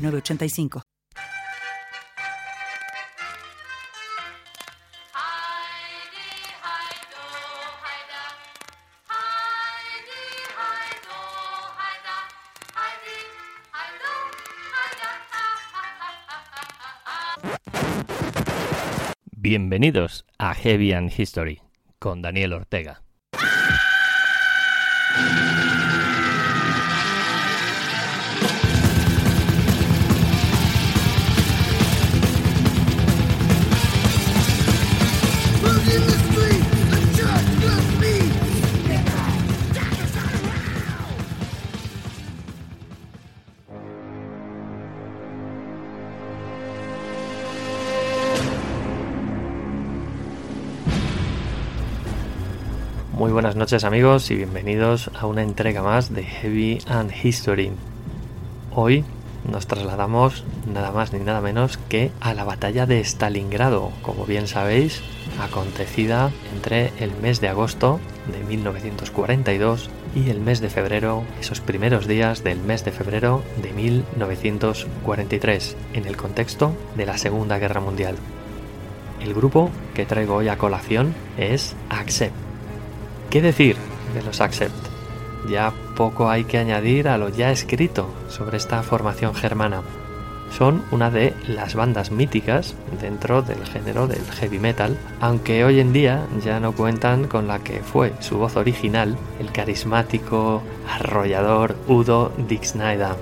985. Bienvenidos a Heavy and History con Daniel Ortega. Muy buenas noches amigos y bienvenidos a una entrega más de Heavy and History. Hoy nos trasladamos nada más ni nada menos que a la batalla de Stalingrado, como bien sabéis, acontecida entre el mes de agosto de 1942 y el mes de febrero, esos primeros días del mes de febrero de 1943, en el contexto de la Segunda Guerra Mundial. El grupo que traigo hoy a colación es Accept ¿Qué decir de los Accept? Ya poco hay que añadir a lo ya escrito sobre esta formación germana. Son una de las bandas míticas dentro del género del heavy metal, aunque hoy en día ya no cuentan con la que fue su voz original, el carismático, arrollador Udo Dixnaida.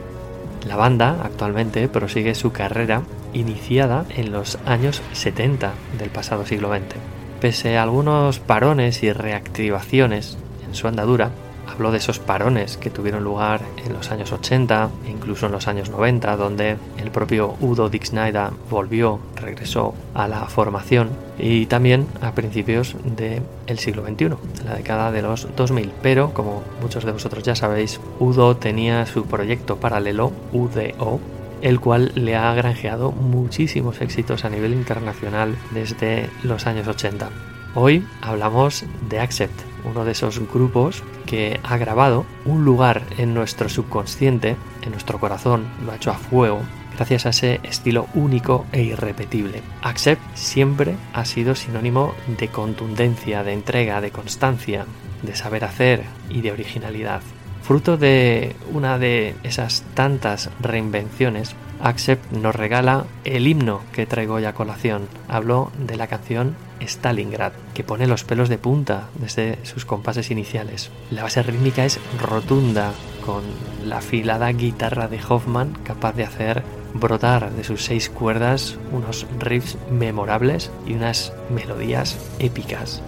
La banda actualmente prosigue su carrera iniciada en los años 70 del pasado siglo XX. Pese a algunos parones y reactivaciones en su andadura, habló de esos parones que tuvieron lugar en los años 80 e incluso en los años 90, donde el propio Udo Dixnaida volvió, regresó a la formación y también a principios del siglo XXI, la década de los 2000. Pero, como muchos de vosotros ya sabéis, Udo tenía su proyecto paralelo, UDO, el cual le ha granjeado muchísimos éxitos a nivel internacional desde los años 80. Hoy hablamos de Accept, uno de esos grupos que ha grabado un lugar en nuestro subconsciente, en nuestro corazón, lo ha hecho a fuego, gracias a ese estilo único e irrepetible. Accept siempre ha sido sinónimo de contundencia, de entrega, de constancia, de saber hacer y de originalidad. Fruto de una de esas tantas reinvenciones, Accept nos regala el himno que traigo hoy a colación. Habló de la canción Stalingrad, que pone los pelos de punta desde sus compases iniciales. La base rítmica es rotunda, con la afilada guitarra de Hoffman capaz de hacer brotar de sus seis cuerdas unos riffs memorables y unas melodías épicas.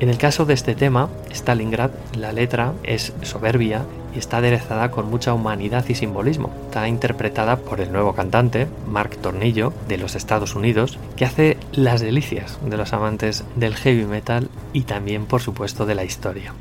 En el caso de este tema, Stalingrad, la letra es soberbia y está aderezada con mucha humanidad y simbolismo. Está interpretada por el nuevo cantante, Mark Tornillo, de los Estados Unidos, que hace las delicias de los amantes del heavy metal y también, por supuesto, de la historia.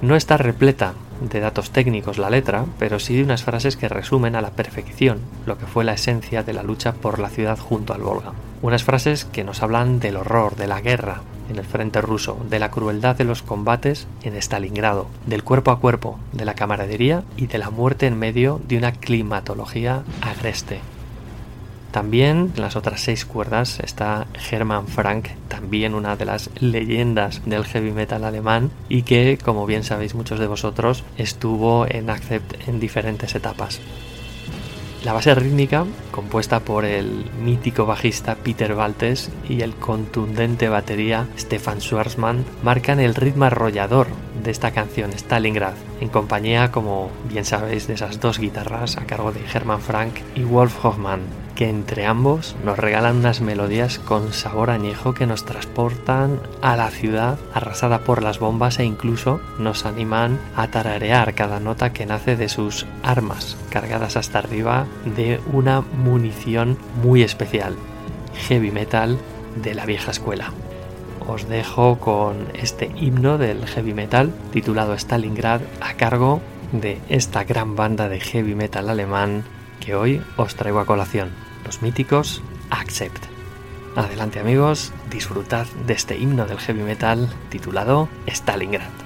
No está repleta de datos técnicos la letra, pero sí de unas frases que resumen a la perfección lo que fue la esencia de la lucha por la ciudad junto al Volga. Unas frases que nos hablan del horror, de la guerra, en el frente ruso, de la crueldad de los combates en Stalingrado, del cuerpo a cuerpo, de la camaradería y de la muerte en medio de una climatología agreste. También en las otras seis cuerdas está Hermann Frank, también una de las leyendas del heavy metal alemán y que, como bien sabéis muchos de vosotros, estuvo en Accept en diferentes etapas. La base rítmica, compuesta por el mítico bajista Peter Baltes y el contundente batería Stefan Schwarzman, marcan el ritmo arrollador de esta canción Stalingrad, en compañía, como bien sabéis, de esas dos guitarras a cargo de Hermann Frank y Wolf Hoffmann. Que entre ambos nos regalan unas melodías con sabor añejo que nos transportan a la ciudad arrasada por las bombas e incluso nos animan a tararear cada nota que nace de sus armas, cargadas hasta arriba de una munición muy especial, heavy metal de la vieja escuela. Os dejo con este himno del heavy metal titulado Stalingrad a cargo de esta gran banda de heavy metal alemán que hoy os traigo a colación los míticos Accept. Adelante amigos, disfrutad de este himno del heavy metal titulado Stalingrad.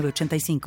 85